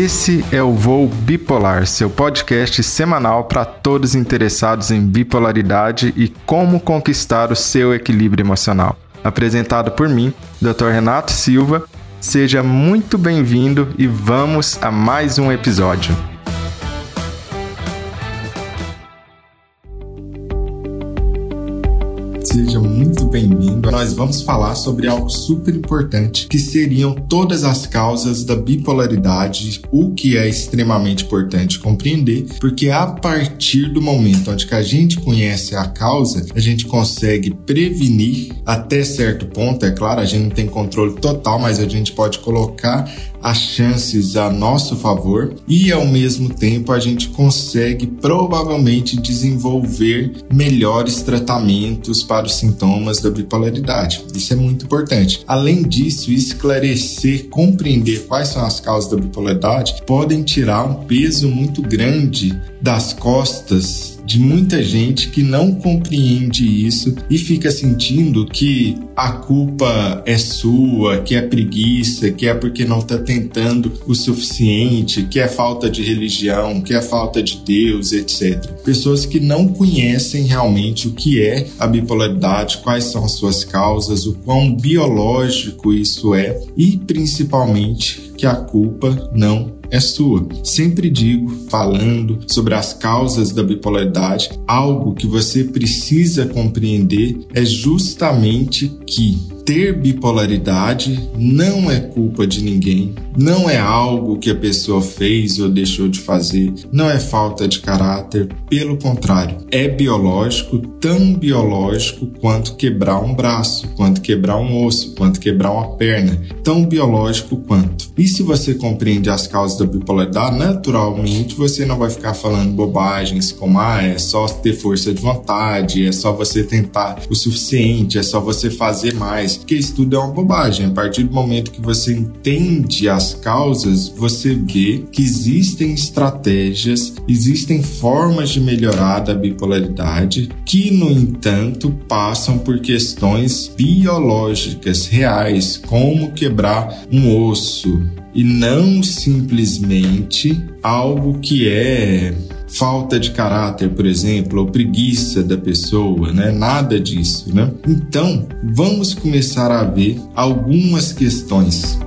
Esse é o Voo Bipolar, seu podcast semanal para todos interessados em bipolaridade e como conquistar o seu equilíbrio emocional. Apresentado por mim, Dr. Renato Silva. Seja muito bem-vindo e vamos a mais um episódio. Seja muito bem-vindo. Nós vamos falar sobre algo super importante, que seriam todas as causas da bipolaridade, o que é extremamente importante compreender, porque a partir do momento onde a gente conhece a causa, a gente consegue prevenir até certo ponto, é claro, a gente não tem controle total, mas a gente pode colocar as chances a nosso favor e ao mesmo tempo a gente consegue provavelmente desenvolver melhores tratamentos para os sintomas da bipolaridade. Isso é muito importante. Além disso, esclarecer, compreender quais são as causas da bipolaridade podem tirar um peso muito grande das costas de muita gente que não compreende isso e fica sentindo que a culpa é sua, que é preguiça, que é porque não está tentando o suficiente, que é falta de religião, que é falta de Deus, etc. Pessoas que não conhecem realmente o que é a bipolaridade, quais são as suas causas, o quão biológico isso é e principalmente que a culpa não é sua. Sempre digo, falando sobre as causas da bipolaridade, algo que você precisa compreender é justamente que ter bipolaridade não é culpa de ninguém, não é algo que a pessoa fez ou deixou de fazer, não é falta de caráter, pelo contrário, é biológico, tão biológico quanto quebrar um braço, quanto quebrar um osso, quanto quebrar uma perna, tão biológico quanto. E se você compreende as causas da bipolaridade, naturalmente você não vai ficar falando bobagens como ah, é só ter força de vontade, é só você tentar o suficiente, é só você fazer mais porque isso tudo é uma bobagem. A partir do momento que você entende as causas, você vê que existem estratégias, existem formas de melhorar da bipolaridade que, no entanto, passam por questões biológicas reais, como quebrar um osso, e não simplesmente algo que é falta de caráter, por exemplo, ou preguiça da pessoa, né? Nada disso, né? Então, vamos começar a ver algumas questões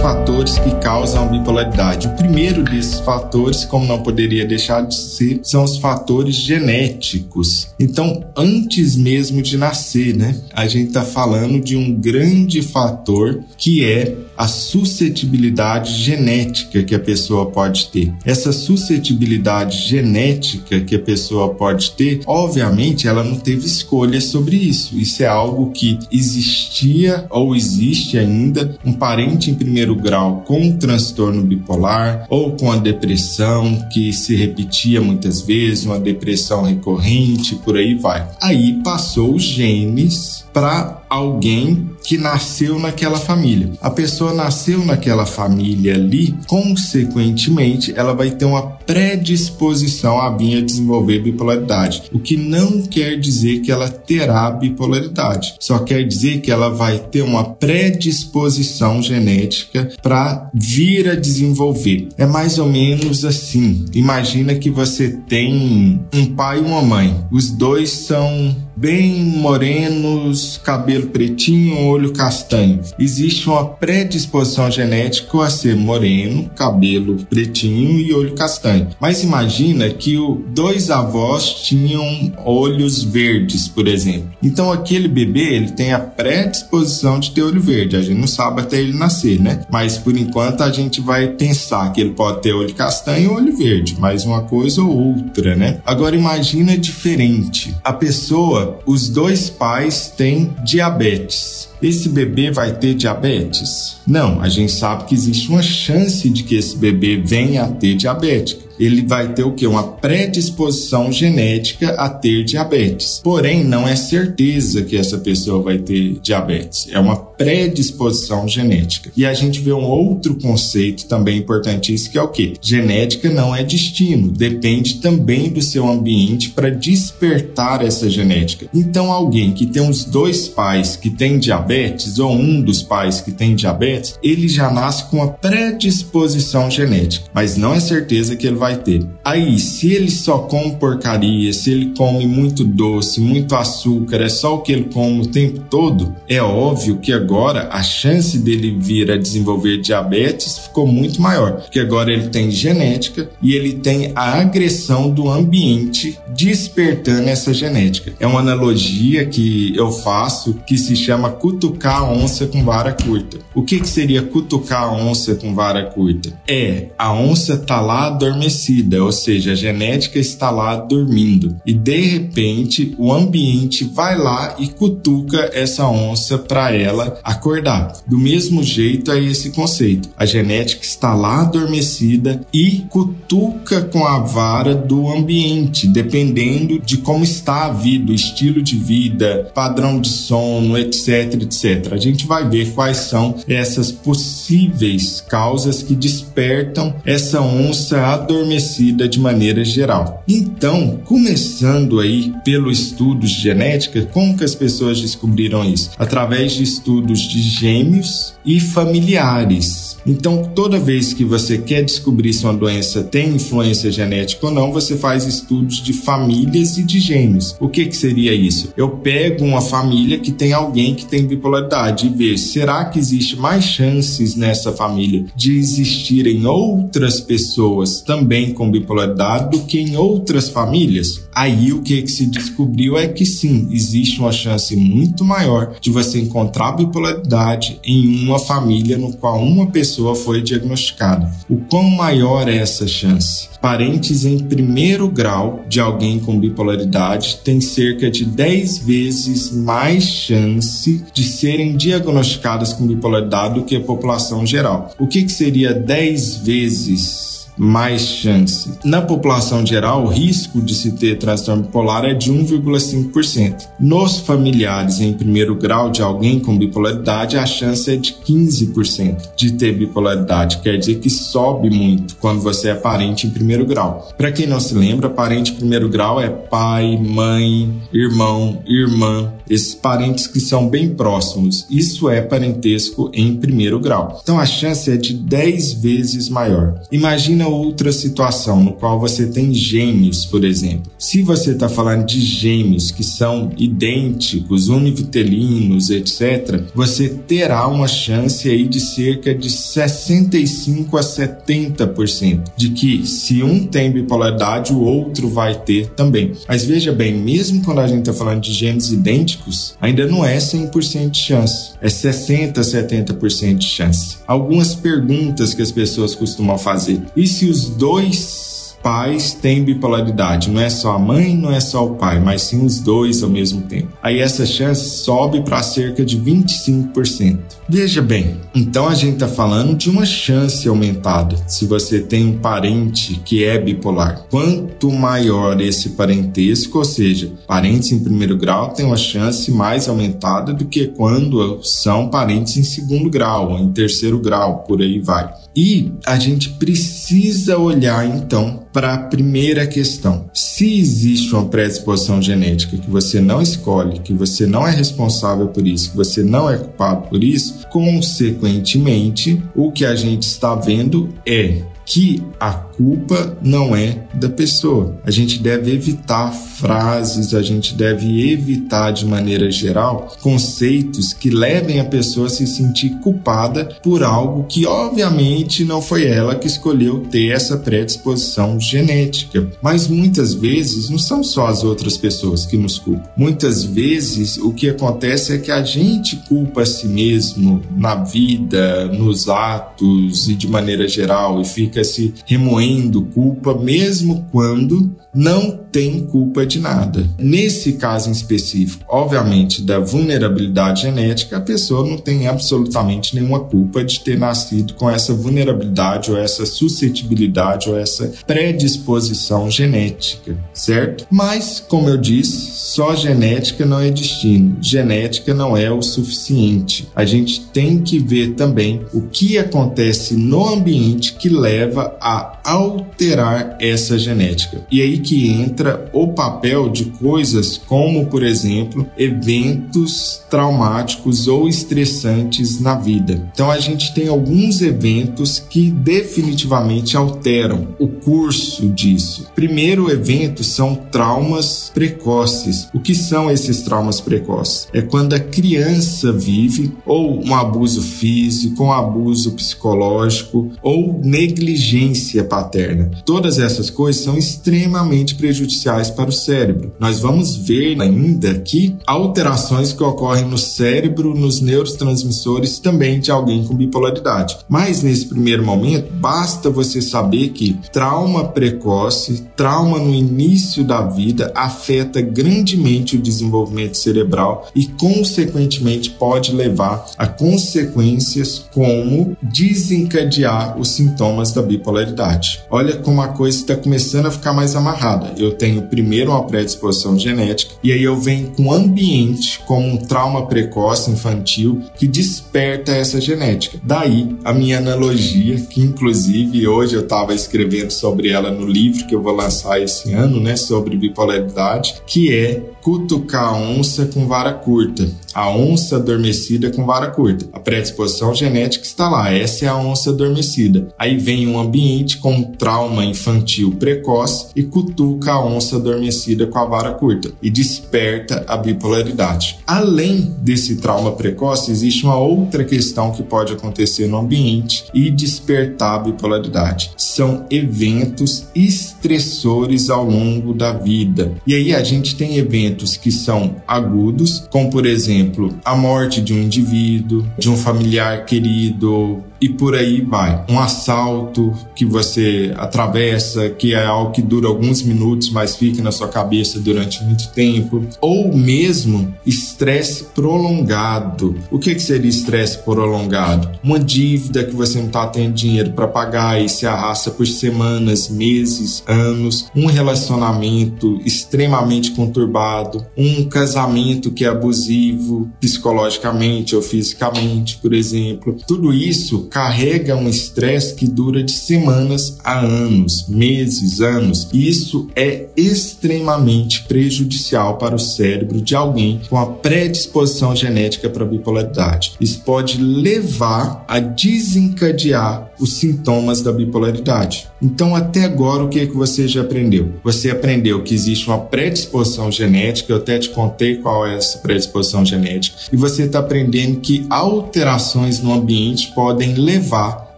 fatores que causam bipolaridade. O primeiro desses fatores, como não poderia deixar de ser, são os fatores genéticos. Então, antes mesmo de nascer, né, a gente está falando de um grande fator que é a suscetibilidade genética que a pessoa pode ter. Essa suscetibilidade genética que a pessoa pode ter, obviamente, ela não teve escolha sobre isso. Isso é algo que existia ou existe ainda um parente em primeiro grau com um transtorno bipolar ou com a depressão que se repetia muitas vezes, uma depressão recorrente, por aí vai. Aí passou os genes para alguém que nasceu naquela família. A pessoa nasceu naquela família ali, consequentemente, ela vai ter uma predisposição a vir a desenvolver bipolaridade, o que não quer dizer que ela terá bipolaridade, só quer dizer que ela vai ter uma predisposição genética para vir a desenvolver. É mais ou menos assim. Imagina que você tem um pai e uma mãe. Os dois são bem morenos, cabelo pretinho, olho castanho. Existe uma predisposição genética a ser moreno, cabelo pretinho e olho castanho. Mas imagina que dois avós tinham olhos verdes, por exemplo. Então aquele bebê ele tem a predisposição de ter olho verde. A gente não sabe até ele nascer, né? Mas por enquanto a gente vai pensar que ele pode ter olho castanho ou olho verde, mais uma coisa ou outra, né? Agora imagina diferente. A pessoa os dois pais têm diabetes. Esse bebê vai ter diabetes? Não, a gente sabe que existe uma chance de que esse bebê venha a ter diabetes ele vai ter o que? Uma predisposição genética a ter diabetes. Porém, não é certeza que essa pessoa vai ter diabetes. É uma predisposição genética. E a gente vê um outro conceito também importantíssimo que é o que? Genética não é destino, depende também do seu ambiente para despertar essa genética. Então, alguém que tem os dois pais que tem diabetes ou um dos pais que tem diabetes, ele já nasce com uma predisposição genética, mas não é certeza que ele vai ter. Aí, se ele só come porcaria, se ele come muito doce, muito açúcar, é só o que ele come o tempo todo, é óbvio que agora a chance dele vir a desenvolver diabetes ficou muito maior, porque agora ele tem genética e ele tem a agressão do ambiente despertando essa genética. É uma analogia que eu faço que se chama cutucar a onça com vara curta. O que, que seria cutucar a onça com vara curta? É a onça tá lá adormecida, ou seja, a genética está lá dormindo e de repente o ambiente vai lá e cutuca essa onça para ela acordar. Do mesmo jeito é esse conceito. A genética está lá adormecida e cutuca com a vara do ambiente, dependendo de como está a vida, o estilo de vida, padrão de sono, etc, etc. A gente vai ver quais são essas possíveis causas que despertam essa onça adormecida de maneira geral. Então, começando aí pelo estudo de genética, como que as pessoas descobriram isso? Através de estudos de gêmeos e familiares. Então, toda vez que você quer descobrir se uma doença tem influência genética ou não, você faz estudos de famílias e de gêmeos. O que, que seria isso? Eu pego uma família que tem alguém que tem bipolaridade e vejo, será que existe mais chances nessa família de existirem outras pessoas também com bipolaridade do que em outras famílias? Aí o que, que se descobriu é que sim, existe uma chance muito maior de você encontrar bipolaridade em uma família no qual uma pessoa foi diagnosticada. O quão maior é essa chance? Parentes em primeiro grau de alguém com bipolaridade têm cerca de 10 vezes mais chance de serem diagnosticadas com bipolaridade do que a população geral. O que, que seria 10 vezes mais chance. Na população geral, o risco de se ter transtorno bipolar é de 1,5%. Nos familiares em primeiro grau de alguém com bipolaridade, a chance é de 15% de ter bipolaridade, quer dizer que sobe muito quando você é parente em primeiro grau. Para quem não se lembra, parente em primeiro grau é pai, mãe, irmão, irmã, esses parentes que são bem próximos. Isso é parentesco em primeiro grau. Então a chance é de 10 vezes maior. Imagina outra situação no qual você tem gêmeos, por exemplo. Se você está falando de gêmeos que são idênticos, univitelinos, etc., você terá uma chance aí de cerca de 65 a 70% de que se um tem bipolaridade, o outro vai ter também. Mas veja bem, mesmo quando a gente está falando de gêmeos idênticos, ainda não é 100% de chance, é 60, 70% de chance. Algumas perguntas que as pessoas costumam fazer. E se os dois pais têm bipolaridade. Não é só a mãe, não é só o pai, mas sim os dois ao mesmo tempo. Aí essa chance sobe para cerca de 25%. Veja bem, então a gente está falando de uma chance aumentada se você tem um parente que é bipolar. Quanto maior esse parentesco, ou seja, parentes em primeiro grau têm uma chance mais aumentada do que quando são parentes em segundo grau, em terceiro grau, por aí vai. E a gente precisa olhar então para a primeira questão. Se existe uma predisposição genética que você não escolhe, que você não é responsável por isso, que você não é culpado por isso, consequentemente, o que a gente está vendo é que a culpa não é da pessoa. A gente deve evitar frases, a gente deve evitar de maneira geral conceitos que levem a pessoa a se sentir culpada por algo que obviamente não foi ela que escolheu ter essa predisposição genética. Mas muitas vezes não são só as outras pessoas que nos culpam. Muitas vezes o que acontece é que a gente culpa a si mesmo na vida, nos atos e de maneira geral e fica se remoendo culpa, mesmo quando não tem culpa de nada. Nesse caso em específico, obviamente, da vulnerabilidade genética, a pessoa não tem absolutamente nenhuma culpa de ter nascido com essa vulnerabilidade ou essa suscetibilidade ou essa predisposição genética, certo? Mas, como eu disse, só genética não é destino, genética não é o suficiente. A gente tem que ver também o que acontece no ambiente que leva a alterar essa genética. E aí que entra o papel de coisas como, por exemplo, eventos traumáticos ou estressantes na vida. Então a gente tem alguns eventos que definitivamente alteram o curso disso. Primeiro evento são traumas precoces. O que são esses traumas precoces? É quando a criança vive ou um abuso físico, um abuso psicológico ou negligência paterna. Todas essas coisas são extremamente prejudiciais para o cérebro. Nós vamos ver ainda que alterações que ocorrem no cérebro, nos neurotransmissores também de alguém com bipolaridade. Mas nesse primeiro momento, basta você saber que trauma precoce, trauma no início da vida afeta grandemente o desenvolvimento cerebral e consequentemente pode levar a consequências como desencadear os sintomas da bipolaridade. Olha como a coisa está começando a ficar mais amarrada. Eu tenho primeiro uma predisposição genética e aí eu venho com ambiente como um trauma precoce infantil que desperta essa genética. Daí a minha analogia, que inclusive hoje eu estava escrevendo sobre ela no livro que eu vou lançar esse ano, né, sobre bipolaridade, que é cutucar a onça com vara curta, a onça adormecida com vara curta. A predisposição genética está lá, essa é a onça adormecida. Aí vem um ambiente com trauma infantil precoce e cutuca a onça adormecida com a vara curta e desperta a bipolaridade. Além desse trauma precoce, existe uma outra questão que pode acontecer no ambiente e despertar a bipolaridade. São eventos estressores ao longo da vida. E aí a gente tem eventos que são agudos, como por exemplo, a morte de um indivíduo, de um familiar querido, e por aí vai. Um assalto que você atravessa, que é algo que dura alguns minutos, mas fica na sua cabeça durante muito tempo, ou mesmo estresse prolongado. O que, que seria estresse prolongado? Uma dívida que você não está tendo dinheiro para pagar e se arrasta por semanas, meses, anos, um relacionamento extremamente conturbado, um casamento que é abusivo psicologicamente ou fisicamente, por exemplo. Tudo isso carrega um estresse que dura de semanas a anos, meses, anos. Isso é extremamente prejudicial para o cérebro de alguém com a predisposição genética para bipolaridade. Isso pode levar a desencadear os sintomas da bipolaridade. Então, até agora, o que é que você já aprendeu? Você aprendeu que existe uma predisposição genética, eu até te contei qual é essa predisposição genética, e você está aprendendo que alterações no ambiente podem levar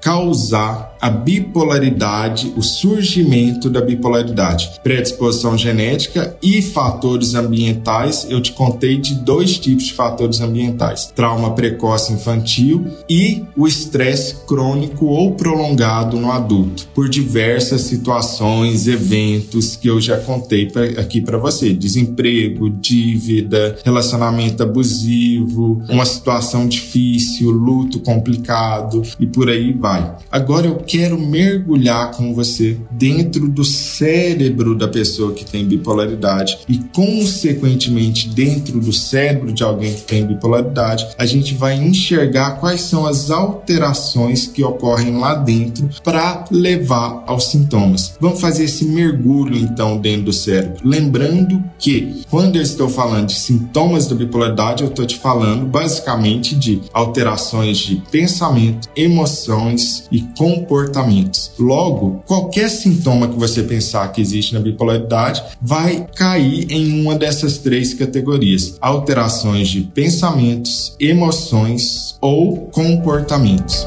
causar a bipolaridade, o surgimento da bipolaridade. Predisposição genética e fatores ambientais. Eu te contei de dois tipos de fatores ambientais: trauma precoce infantil e o estresse crônico ou prolongado no adulto, por diversas situações, eventos que eu já contei pra, aqui para você: desemprego, dívida, relacionamento abusivo, uma situação difícil, luto complicado e por aí vai. Agora eu quero mergulhar com você dentro do cérebro da pessoa que tem bipolaridade e, consequentemente, dentro do cérebro de alguém que tem bipolaridade, a gente vai enxergar quais são as alterações que ocorrem lá dentro para levar aos sintomas. Vamos fazer esse mergulho então dentro do cérebro. Lembrando que quando eu estou falando de sintomas da bipolaridade, eu estou te falando basicamente de alterações de pensamento, emoções e comportamentos. Logo, qualquer sintoma que você pensar que existe na bipolaridade vai cair em uma dessas três categorias: alterações de pensamentos, emoções ou comportamentos.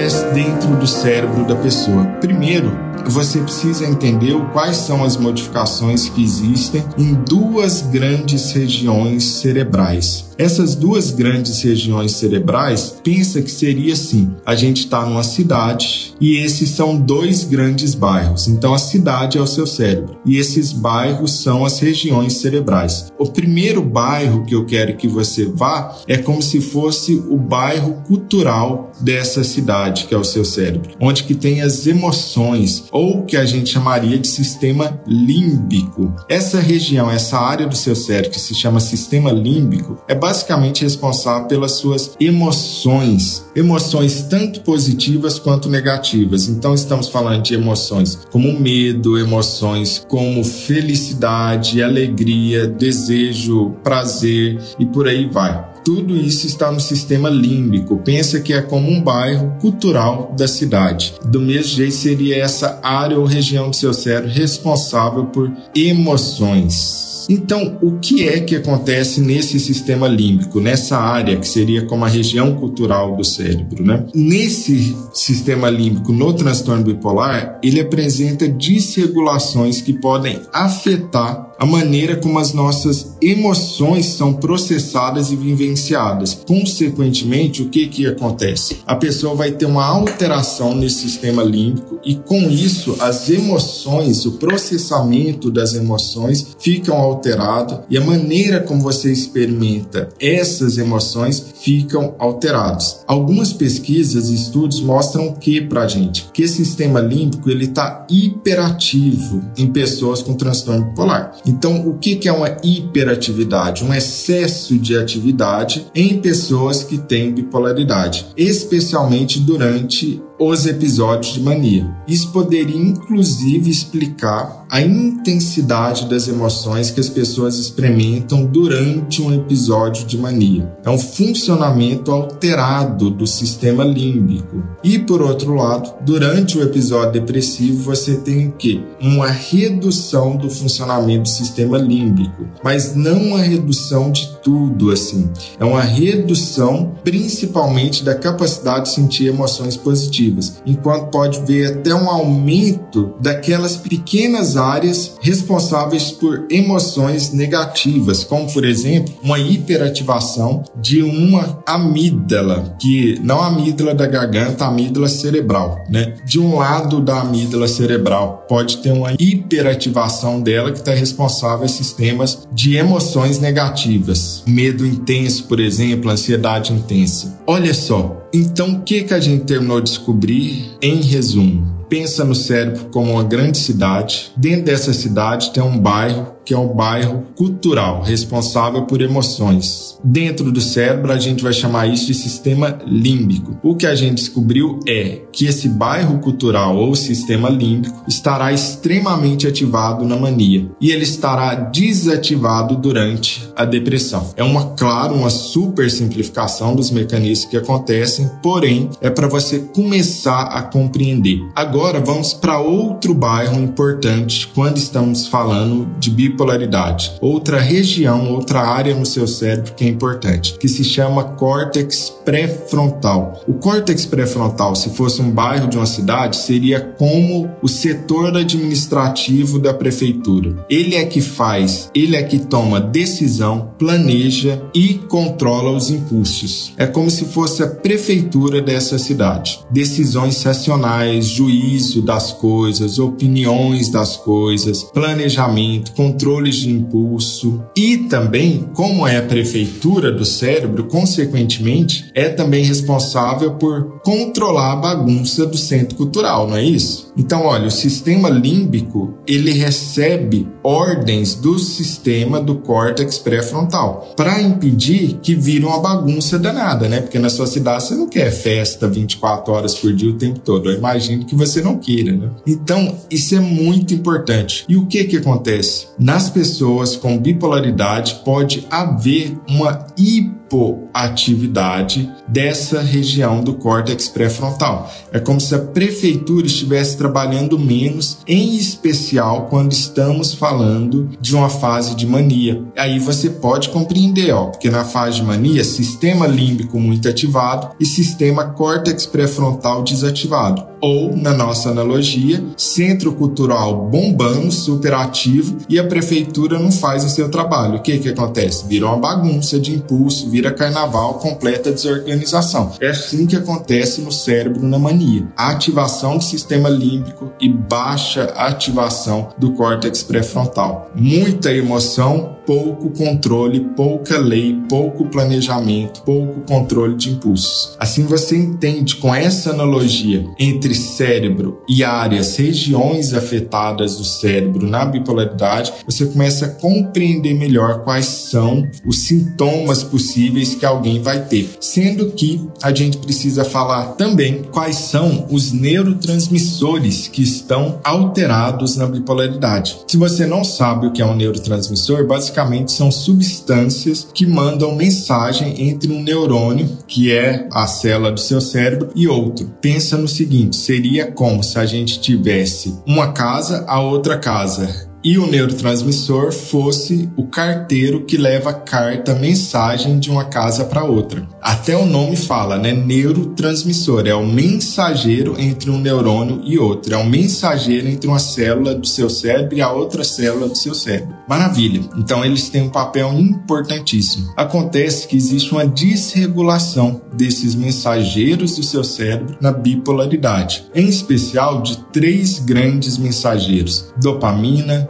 Acontece dentro do cérebro da pessoa? Primeiro, você precisa entender quais são as modificações que existem em duas grandes regiões cerebrais. Essas duas grandes regiões cerebrais, pensa que seria assim: a gente está numa cidade e esses são dois grandes bairros. Então a cidade é o seu cérebro e esses bairros são as regiões cerebrais. O primeiro bairro que eu quero que você vá é como se fosse o bairro cultural dessa cidade, que é o seu cérebro, onde que tem as emoções ou que a gente chamaria de sistema límbico. Essa região, essa área do seu cérebro que se chama sistema límbico, é basicamente responsável pelas suas emoções, emoções tanto positivas quanto negativas. Então estamos falando de emoções como medo, emoções como felicidade, alegria, desejo, prazer e por aí vai. Tudo isso está no sistema límbico. Pensa que é como um bairro cultural da cidade. Do mesmo jeito seria essa área ou região do seu cérebro responsável por emoções. Então, o que é que acontece nesse sistema límbico, nessa área que seria como a região cultural do cérebro, né? Nesse sistema límbico, no transtorno bipolar, ele apresenta desregulações que podem afetar a maneira como as nossas emoções são processadas e vivenciadas. Consequentemente, o que que acontece? A pessoa vai ter uma alteração nesse sistema límbico e com isso as emoções, o processamento das emoções ficam alterado e a maneira como você experimenta essas emoções ficam alterados. Algumas pesquisas e estudos mostram que para gente que esse sistema límbico ele está hiperativo em pessoas com transtorno bipolar. Então, o que é uma hiperatividade? Um excesso de atividade em pessoas que têm bipolaridade, especialmente durante os episódios de mania. Isso poderia inclusive explicar a intensidade das emoções que as pessoas experimentam durante um episódio de mania. É um funcionamento alterado do sistema límbico. E por outro lado, durante o episódio depressivo, você tem o quê? Uma redução do funcionamento do sistema límbico, mas não uma redução de tudo assim. É uma redução principalmente da capacidade de sentir emoções positivas enquanto pode ver até um aumento daquelas pequenas áreas responsáveis por emoções negativas, como por exemplo, uma hiperativação de uma amígdala, que não a amígdala da garganta, a amígdala cerebral, né? De um lado da amígdala cerebral pode ter uma hiperativação dela que está responsável a sistemas de emoções negativas, medo intenso, por exemplo, ansiedade intensa. Olha só, então, o que, que a gente terminou de descobrir em resumo? Pensa no cérebro como uma grande cidade. Dentro dessa cidade tem um bairro que é um bairro cultural, responsável por emoções. Dentro do cérebro, a gente vai chamar isso de sistema límbico. O que a gente descobriu é que esse bairro cultural ou sistema límbico estará extremamente ativado na mania e ele estará desativado durante a depressão. É uma, claro, uma super simplificação dos mecanismos que acontecem, porém é para você começar a compreender. Agora vamos para outro bairro importante quando estamos falando de bipolaridade. Outra região, outra área no seu cérebro que é importante, que se chama córtex pré-frontal. O córtex pré-frontal, se fosse um bairro de uma cidade, seria como o setor administrativo da prefeitura. Ele é que faz, ele é que toma decisão, planeja e controla os impulsos. É como se fosse a prefeitura dessa cidade. Decisões racionais, juízo das coisas, opiniões das coisas, planejamento, controle controles de impulso e também, como é a prefeitura do cérebro, consequentemente, é também responsável por controlar a bagunça do centro cultural, não é isso? Então, olha, o sistema límbico, ele recebe ordens do sistema do córtex pré-frontal para impedir que vire uma bagunça danada, né? Porque na sua cidade você não quer festa 24 horas por dia o tempo todo. Eu imagino que você não queira, né? Então, isso é muito importante. E o que que acontece? Na nas pessoas com bipolaridade pode haver uma hiper hipoatividade dessa região do córtex pré-frontal. É como se a prefeitura estivesse trabalhando menos, em especial quando estamos falando de uma fase de mania. Aí você pode compreender, ó, porque na fase de mania, sistema límbico muito ativado e sistema córtex pré-frontal desativado. Ou, na nossa analogia, centro cultural bombando, superativo e a prefeitura não faz o seu trabalho. O que que acontece? Vira uma bagunça de impulso, vira carnaval, completa desorganização. É assim que acontece no cérebro na mania. A ativação do sistema límbico e baixa ativação do córtex pré-frontal. Muita emoção, pouco controle, pouca lei, pouco planejamento, pouco controle de impulsos. Assim você entende com essa analogia entre cérebro e áreas, regiões afetadas do cérebro na bipolaridade, você começa a compreender melhor quais são os sintomas possíveis que alguém vai ter. Sendo que a gente precisa falar também quais são os neurotransmissores que estão alterados na bipolaridade. Se você não sabe o que é um neurotransmissor, basicamente basicamente são substâncias que mandam mensagem entre um neurônio, que é a célula do seu cérebro, e outro. Pensa no seguinte: seria como se a gente tivesse uma casa, a outra casa e o neurotransmissor fosse o carteiro que leva carta, mensagem de uma casa para outra. Até o nome fala, né? Neurotransmissor é o mensageiro entre um neurônio e outro, é o mensageiro entre uma célula do seu cérebro e a outra célula do seu cérebro. Maravilha. Então eles têm um papel importantíssimo. Acontece que existe uma desregulação desses mensageiros do seu cérebro na bipolaridade, em especial de três grandes mensageiros: dopamina,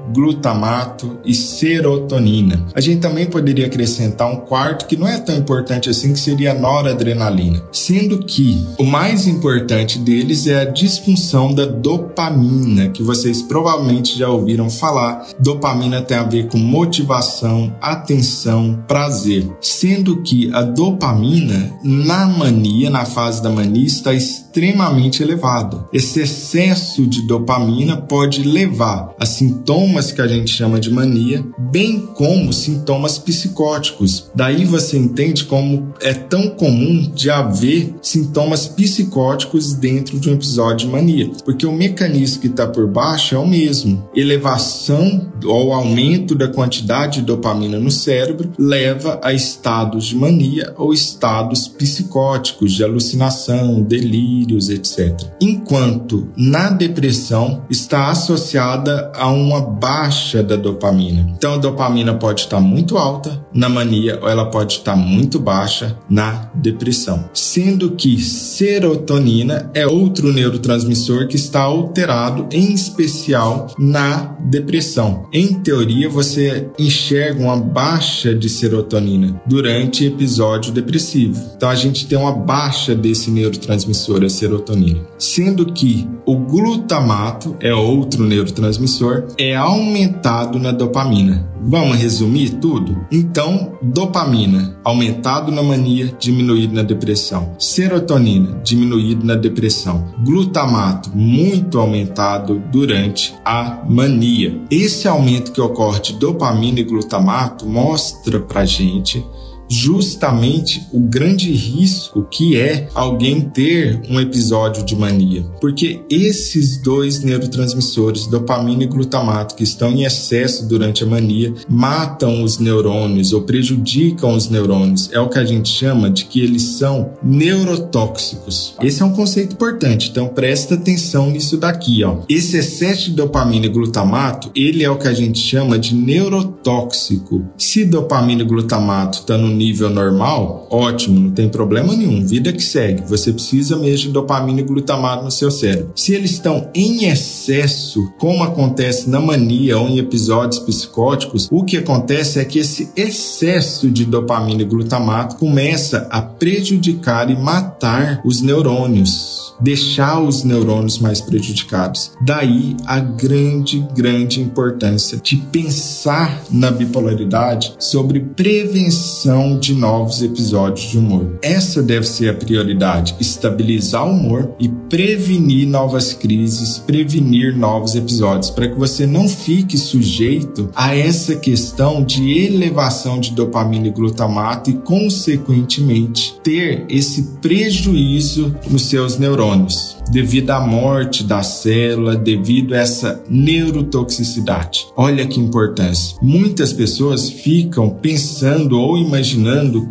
glutamato e serotonina. A gente também poderia acrescentar um quarto que não é tão importante assim, que seria a noradrenalina, sendo que o mais importante deles é a disfunção da dopamina, que vocês provavelmente já ouviram falar. Dopamina tem a ver com motivação, atenção, prazer, sendo que a dopamina na mania, na fase da mania, está extremamente elevada. Esse excesso de dopamina pode levar a sintomas sintomas que a gente chama de mania, bem como sintomas psicóticos. Daí você entende como é tão comum de haver sintomas psicóticos dentro de um episódio de mania, porque o mecanismo que está por baixo é o mesmo. Elevação ou aumento da quantidade de dopamina no cérebro leva a estados de mania ou estados psicóticos, de alucinação, delírios, etc. Enquanto na depressão está associada a uma baixa da dopamina. Então a dopamina pode estar muito alta na mania ou ela pode estar muito baixa na depressão. Sendo que serotonina é outro neurotransmissor que está alterado, em especial na depressão. Em teoria, você enxerga uma baixa de serotonina durante episódio depressivo. Então a gente tem uma baixa desse neurotransmissor, a serotonina. Sendo que o glutamato é outro neurotransmissor, é aumentado na dopamina. Vamos resumir tudo? Então, dopamina aumentado na mania, diminuído na depressão. Serotonina diminuído na depressão. Glutamato muito aumentado durante a mania. Esse aumento que ocorre de dopamina e glutamato mostra pra gente justamente o grande risco que é alguém ter um episódio de mania. Porque esses dois neurotransmissores, dopamina e glutamato, que estão em excesso durante a mania, matam os neurônios ou prejudicam os neurônios. É o que a gente chama de que eles são neurotóxicos. Esse é um conceito importante, então presta atenção nisso daqui, ó. Esse excesso de dopamina e glutamato, ele é o que a gente chama de neurotóxico. Se dopamina e glutamato estão tá no nível normal, ótimo, não tem problema nenhum, vida que segue. Você precisa mesmo de dopamina e glutamato no seu cérebro. Se eles estão em excesso, como acontece na mania ou em episódios psicóticos, o que acontece é que esse excesso de dopamina e glutamato começa a prejudicar e matar os neurônios deixar os neurônios mais prejudicados. Daí a grande, grande importância de pensar na bipolaridade sobre prevenção de novos episódios de humor. Essa deve ser a prioridade: estabilizar o humor e prevenir novas crises, prevenir novos episódios, para que você não fique sujeito a essa questão de elevação de dopamina e glutamato e, consequentemente, ter esse prejuízo nos seus neurônios devido à morte da célula, devido a essa neurotoxicidade. Olha que importância. Muitas pessoas ficam pensando ou imaginando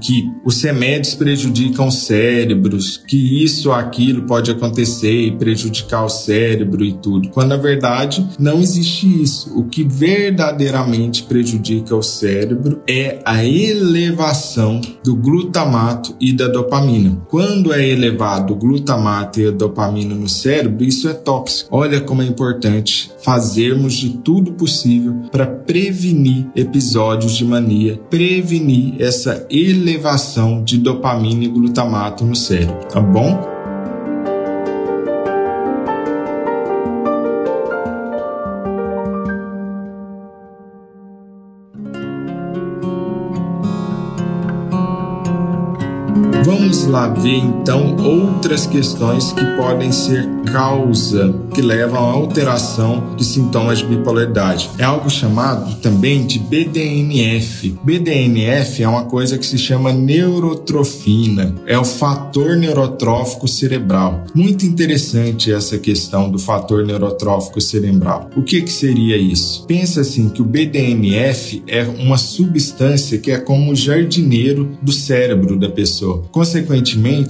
que os remédios prejudicam os cérebros, que isso aquilo pode acontecer e prejudicar o cérebro e tudo, quando na verdade não existe isso. O que verdadeiramente prejudica o cérebro é a elevação do glutamato e da dopamina. Quando é elevado o glutamato e a dopamina no cérebro, isso é tóxico. Olha como é importante fazermos de tudo possível para prevenir episódios de mania, prevenir essa elevação de dopamina e glutamato no cérebro, tá bom? Lá ver então outras questões que podem ser causa que levam à alteração de sintomas de bipolaridade. É algo chamado também de BDNF. BDNF é uma coisa que se chama neurotrofina, é o fator neurotrófico cerebral. Muito interessante essa questão do fator neurotrófico cerebral. O que, que seria isso? Pensa assim que o BDNF é uma substância que é como o jardineiro do cérebro da pessoa. Consequentemente,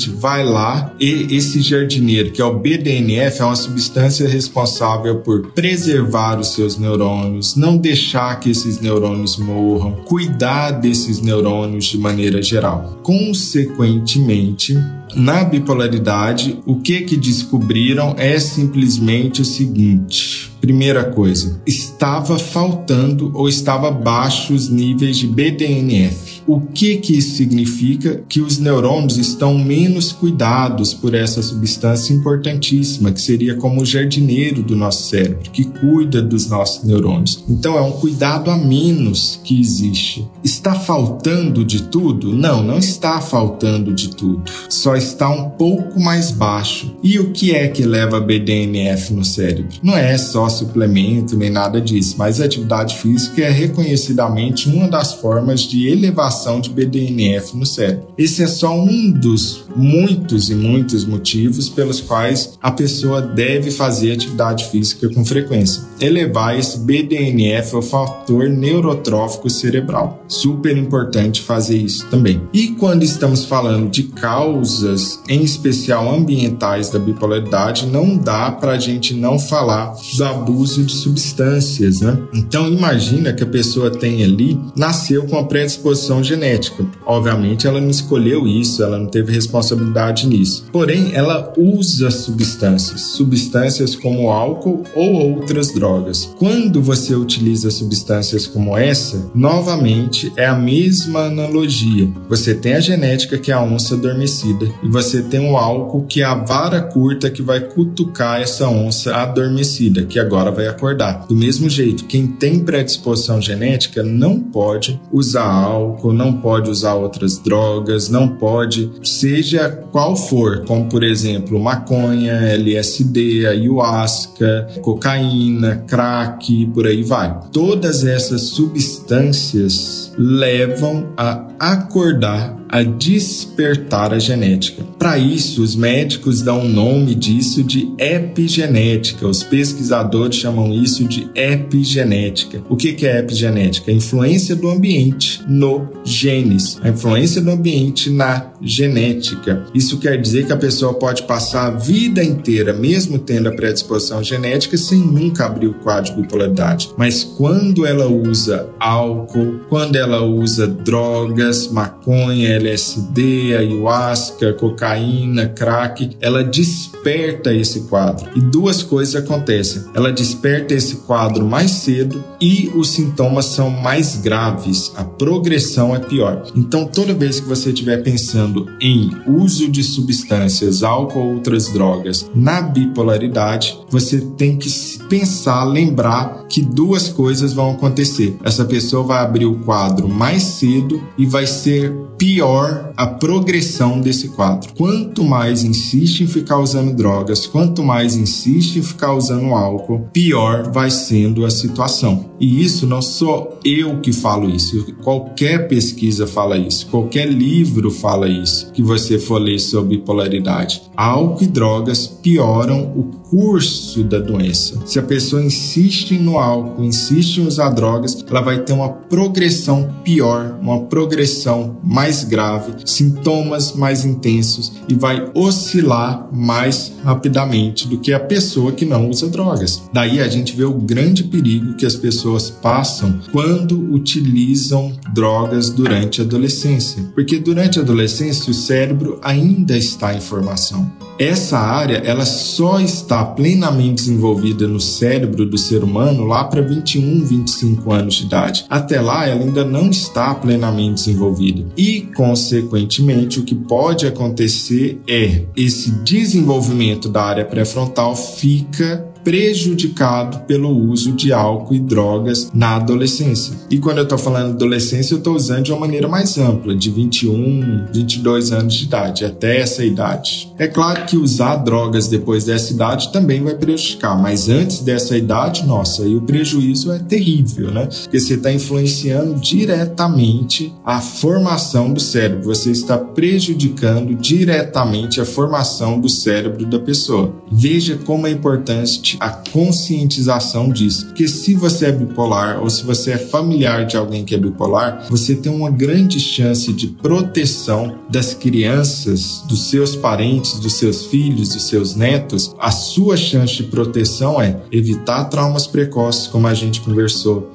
vai lá e esse jardineiro, que é o BDNF, é uma substância responsável por preservar os seus neurônios, não deixar que esses neurônios morram, cuidar desses neurônios de maneira geral. Consequentemente, na bipolaridade, o que que descobriram é simplesmente o seguinte: primeira coisa, estava faltando ou estava baixo os níveis de BDNF. O que que isso significa? Que os neurônios estão menos cuidados por essa substância importantíssima, que seria como o jardineiro do nosso cérebro, que cuida dos nossos neurônios. Então é um cuidado a menos que existe. Está faltando de tudo? Não, não está faltando de tudo. Só está um pouco mais baixo. E o que é que leva BDNF no cérebro? Não é só suplemento nem nada disso, mas a atividade física é reconhecidamente uma das formas de elevação de BDNF no cérebro. Esse é só um dos muitos e muitos motivos pelos quais a pessoa deve fazer atividade física com frequência. Elevar esse BDNF, o fator neurotrófico cerebral. Super importante fazer isso também. E quando estamos falando de causas, em especial ambientais da bipolaridade, não dá para a gente não falar do abuso de substâncias, né? Então imagina que a pessoa tem ali, nasceu com a predisposição genética. Obviamente ela não escolheu isso, ela não teve responsabilidade responsabilidade nisso. Porém, ela usa substâncias, substâncias como álcool ou outras drogas. Quando você utiliza substâncias como essa, novamente é a mesma analogia. Você tem a genética que é a onça adormecida e você tem o álcool que é a vara curta que vai cutucar essa onça adormecida, que agora vai acordar. Do mesmo jeito, quem tem predisposição genética não pode usar álcool, não pode usar outras drogas, não pode, seja qual for, como por exemplo maconha, LSD, ayahuasca, cocaína, crack, por aí vai. Todas essas substâncias levam a acordar a despertar a genética. Para isso, os médicos dão o nome disso de epigenética. Os pesquisadores chamam isso de epigenética. O que é epigenética? A influência do ambiente no genes, a influência do ambiente na genética. Isso quer dizer que a pessoa pode passar a vida inteira, mesmo tendo a predisposição genética, sem nunca abrir o quadro de bipolaridade. Mas quando ela usa álcool, quando ela usa drogas, maconha, LSD, ayahuasca, cocaína, crack, ela desperta esse quadro. E duas coisas acontecem. Ela desperta esse quadro mais cedo e os sintomas são mais graves, a progressão é pior. Então, toda vez que você estiver pensando em uso de substâncias, álcool ou outras drogas na bipolaridade, você tem que pensar, lembrar que duas coisas vão acontecer. Essa pessoa vai abrir o quadro mais cedo e vai ser pior a progressão desse quadro. Quanto mais insiste em ficar usando drogas, quanto mais insiste em ficar usando álcool, pior vai sendo a situação. E isso não sou eu que falo isso, qualquer pesquisa fala isso, qualquer livro fala isso que você for ler sobre bipolaridade. Álcool e drogas pioram o curso da doença. Se a pessoa insiste no álcool, insiste em usar drogas, ela vai ter uma progressão pior, uma progressão mais mais grave, sintomas mais intensos e vai oscilar mais rapidamente do que a pessoa que não usa drogas. Daí a gente vê o grande perigo que as pessoas passam quando utilizam drogas durante a adolescência, porque durante a adolescência o cérebro ainda está em formação. Essa área ela só está plenamente desenvolvida no cérebro do ser humano lá para 21, 25 anos de idade. Até lá ela ainda não está plenamente desenvolvida. E, consequentemente, o que pode acontecer é esse desenvolvimento da área pré-frontal fica prejudicado pelo uso de álcool e drogas na adolescência. E quando eu estou falando adolescência, eu estou usando de uma maneira mais ampla, de 21, 22 anos de idade, até essa idade. É claro que usar drogas depois dessa idade também vai prejudicar, mas antes dessa idade, nossa, aí o prejuízo é terrível, né? Porque você está influenciando diretamente a formação do cérebro, você está prejudicando diretamente a formação do cérebro da pessoa. Veja como é importante a conscientização disso. Porque se você é bipolar ou se você é familiar de alguém que é bipolar, você tem uma grande chance de proteção das crianças, dos seus parentes, dos seus filhos, dos seus netos. A sua chance de proteção é evitar traumas precoces, como a gente conversou,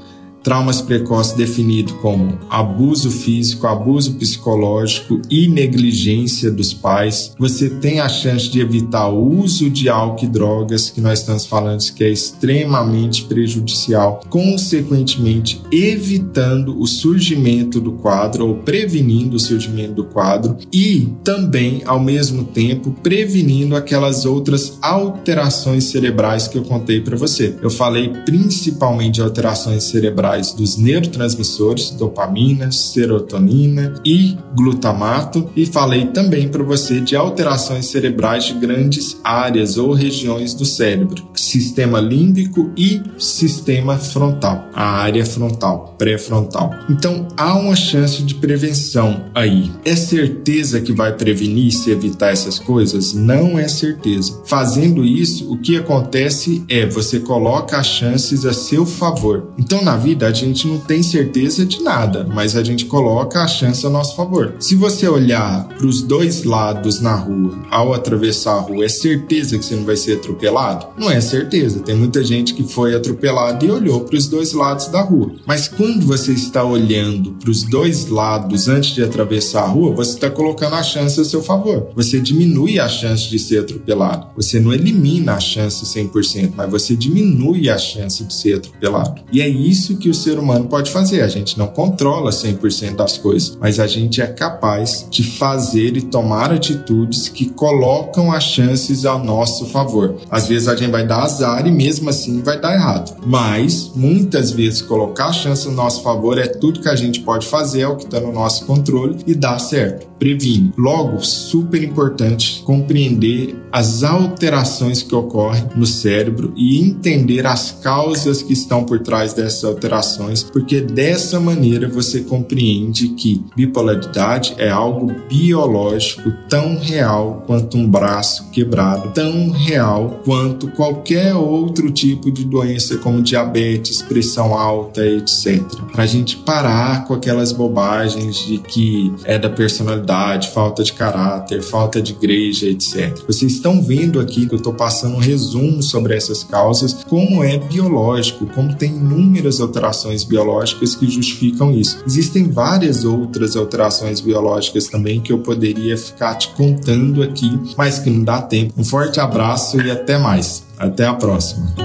traumas precoces definido como abuso físico, abuso psicológico e negligência dos pais. Você tem a chance de evitar o uso de álcool e drogas, que nós estamos falando que é extremamente prejudicial, consequentemente evitando o surgimento do quadro ou prevenindo o surgimento do quadro e também ao mesmo tempo prevenindo aquelas outras alterações cerebrais que eu contei para você. Eu falei principalmente de alterações cerebrais cerebrais dos neurotransmissores, dopamina, serotonina e glutamato, e falei também para você de alterações cerebrais de grandes áreas ou regiões do cérebro, sistema límbico e sistema frontal, a área frontal, pré-frontal. Então há uma chance de prevenção aí. É certeza que vai prevenir se evitar essas coisas? Não é certeza. Fazendo isso, o que acontece é você coloca as chances a seu favor. Então na vida a gente não tem certeza de nada, mas a gente coloca a chance a nosso favor. Se você olhar para os dois lados na rua ao atravessar a rua, é certeza que você não vai ser atropelado? Não é certeza. Tem muita gente que foi atropelada e olhou para os dois lados da rua. Mas quando você está olhando para os dois lados antes de atravessar a rua, você está colocando a chance a seu favor. Você diminui a chance de ser atropelado. Você não elimina a chance 100%, mas você diminui a chance de ser atropelado. E é isso que o ser humano pode fazer. A gente não controla 100% das coisas, mas a gente é capaz de fazer e tomar atitudes que colocam as chances ao nosso favor. Às vezes a gente vai dar azar e mesmo assim vai dar errado. Mas muitas vezes colocar a chance no nosso favor é tudo que a gente pode fazer, é o que está no nosso controle e dá certo. Previne. Logo, super importante compreender as alterações que ocorrem no cérebro e entender as causas que estão por trás dessas alterações porque dessa maneira você compreende que bipolaridade é algo biológico tão real quanto um braço quebrado, tão real quanto qualquer outro tipo de doença como diabetes, pressão alta, etc. Para a gente parar com aquelas bobagens de que é da personalidade, falta de caráter, falta de igreja, etc. Vocês estão vendo aqui que eu estou passando um resumo sobre essas causas, como é biológico, como tem inúmeras alterações biológicas que justificam isso. Existem várias outras alterações biológicas também que eu poderia ficar te contando aqui, mas que não dá tempo. Um forte abraço e até mais. Até a próxima.